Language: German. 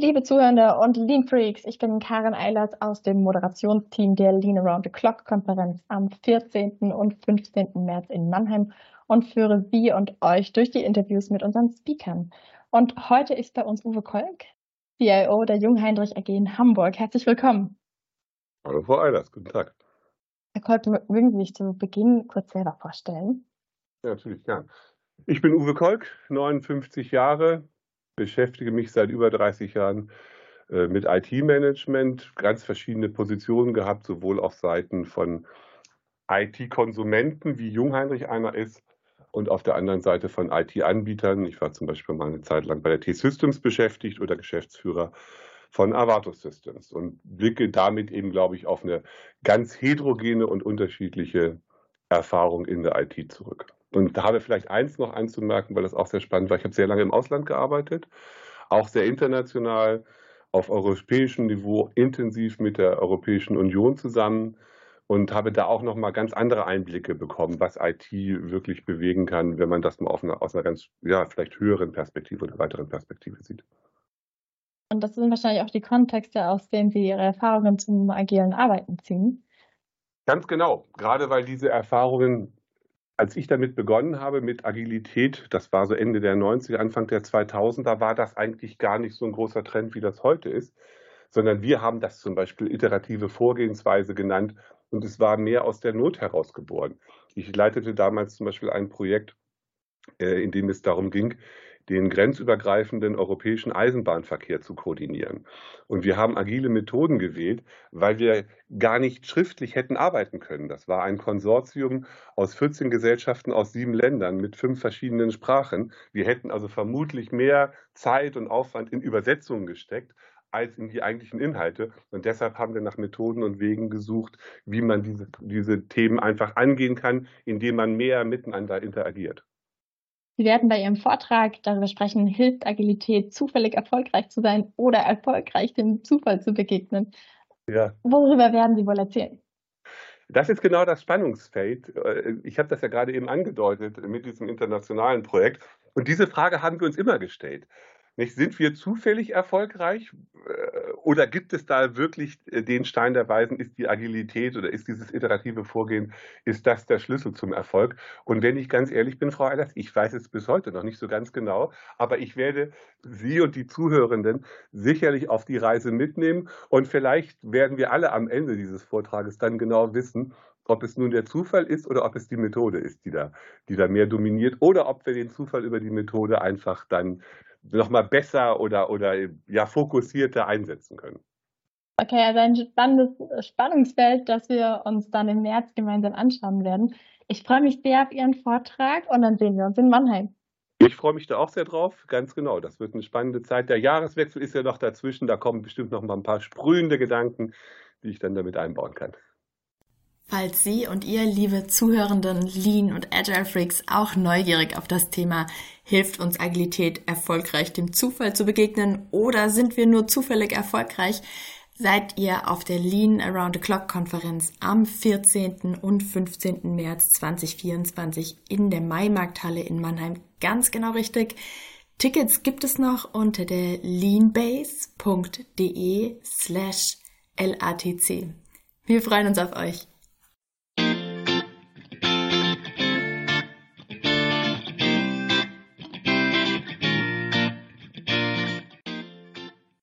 Liebe Zuhörende und Lean Freaks, ich bin Karin Eilers aus dem Moderationsteam der Lean Around the Clock Konferenz am 14. und 15. März in Mannheim und führe Sie und euch durch die Interviews mit unseren Speakern. Und heute ist bei uns Uwe Kolk, CIO der Jungheinrich AG in Hamburg. Herzlich willkommen. Hallo Frau Eilers, guten Tag. Herr Kolk, mögen Sie sich zu Beginn kurz selber vorstellen? Ja, natürlich, gern. Ich bin Uwe Kolk, 59 Jahre, beschäftige mich seit über 30 Jahren äh, mit IT-Management, ganz verschiedene Positionen gehabt, sowohl auf Seiten von IT-Konsumenten, wie Jungheinrich einer ist, und auf der anderen Seite von IT-Anbietern. Ich war zum Beispiel mal eine Zeit lang bei der T-Systems beschäftigt oder Geschäftsführer von Avatus Systems und blicke damit eben, glaube ich, auf eine ganz heterogene und unterschiedliche Erfahrung in der IT zurück. Und da habe vielleicht eins noch anzumerken, weil das auch sehr spannend war. Ich habe sehr lange im Ausland gearbeitet, auch sehr international, auf europäischem Niveau, intensiv mit der Europäischen Union zusammen und habe da auch noch mal ganz andere Einblicke bekommen, was IT wirklich bewegen kann, wenn man das mal einer, aus einer ganz, ja, vielleicht höheren Perspektive oder weiteren Perspektive sieht. Und das sind wahrscheinlich auch die Kontexte, aus denen Sie Ihre Erfahrungen zum agilen Arbeiten ziehen. Ganz genau. Gerade weil diese Erfahrungen als ich damit begonnen habe mit Agilität, das war so Ende der 90er, Anfang der 2000er, war das eigentlich gar nicht so ein großer Trend, wie das heute ist, sondern wir haben das zum Beispiel iterative Vorgehensweise genannt und es war mehr aus der Not heraus geboren. Ich leitete damals zum Beispiel ein Projekt, äh, in dem es darum ging, den grenzübergreifenden europäischen Eisenbahnverkehr zu koordinieren. Und wir haben agile Methoden gewählt, weil wir gar nicht schriftlich hätten arbeiten können. Das war ein Konsortium aus 14 Gesellschaften aus sieben Ländern mit fünf verschiedenen Sprachen. Wir hätten also vermutlich mehr Zeit und Aufwand in Übersetzungen gesteckt, als in die eigentlichen Inhalte. Und deshalb haben wir nach Methoden und Wegen gesucht, wie man diese, diese Themen einfach angehen kann, indem man mehr miteinander interagiert. Sie werden bei Ihrem Vortrag darüber sprechen, hilft Agilität zufällig erfolgreich zu sein oder erfolgreich dem Zufall zu begegnen. Ja. Worüber werden Sie wohl erzählen? Das ist genau das Spannungsfeld. Ich habe das ja gerade eben angedeutet mit diesem internationalen Projekt. Und diese Frage haben wir uns immer gestellt. Nicht? Sind wir zufällig erfolgreich äh, oder gibt es da wirklich äh, den Stein der Weisen? Ist die Agilität oder ist dieses iterative Vorgehen, ist das der Schlüssel zum Erfolg? Und wenn ich ganz ehrlich bin, Frau Eilers, ich weiß es bis heute noch nicht so ganz genau, aber ich werde Sie und die Zuhörenden sicherlich auf die Reise mitnehmen und vielleicht werden wir alle am Ende dieses Vortrages dann genau wissen, ob es nun der Zufall ist oder ob es die Methode ist, die da, die da mehr dominiert, oder ob wir den Zufall über die Methode einfach dann nochmal besser oder, oder ja, fokussierter einsetzen können. Okay, also ein spannendes Spannungsfeld, das wir uns dann im März gemeinsam anschauen werden. Ich freue mich sehr auf Ihren Vortrag und dann sehen wir uns in Mannheim. Ich freue mich da auch sehr drauf, ganz genau. Das wird eine spannende Zeit. Der Jahreswechsel ist ja noch dazwischen, da kommen bestimmt noch mal ein paar sprühende Gedanken, die ich dann damit einbauen kann. Falls Sie und ihr, liebe Zuhörenden Lean und Agile Freaks, auch neugierig auf das Thema hilft uns Agilität erfolgreich dem Zufall zu begegnen oder sind wir nur zufällig erfolgreich, seid ihr auf der Lean Around the Clock Konferenz am 14. und 15. März 2024 in der Maimarkthalle in Mannheim ganz genau richtig. Tickets gibt es noch unter der leanbase.de slash LATC. Wir freuen uns auf euch.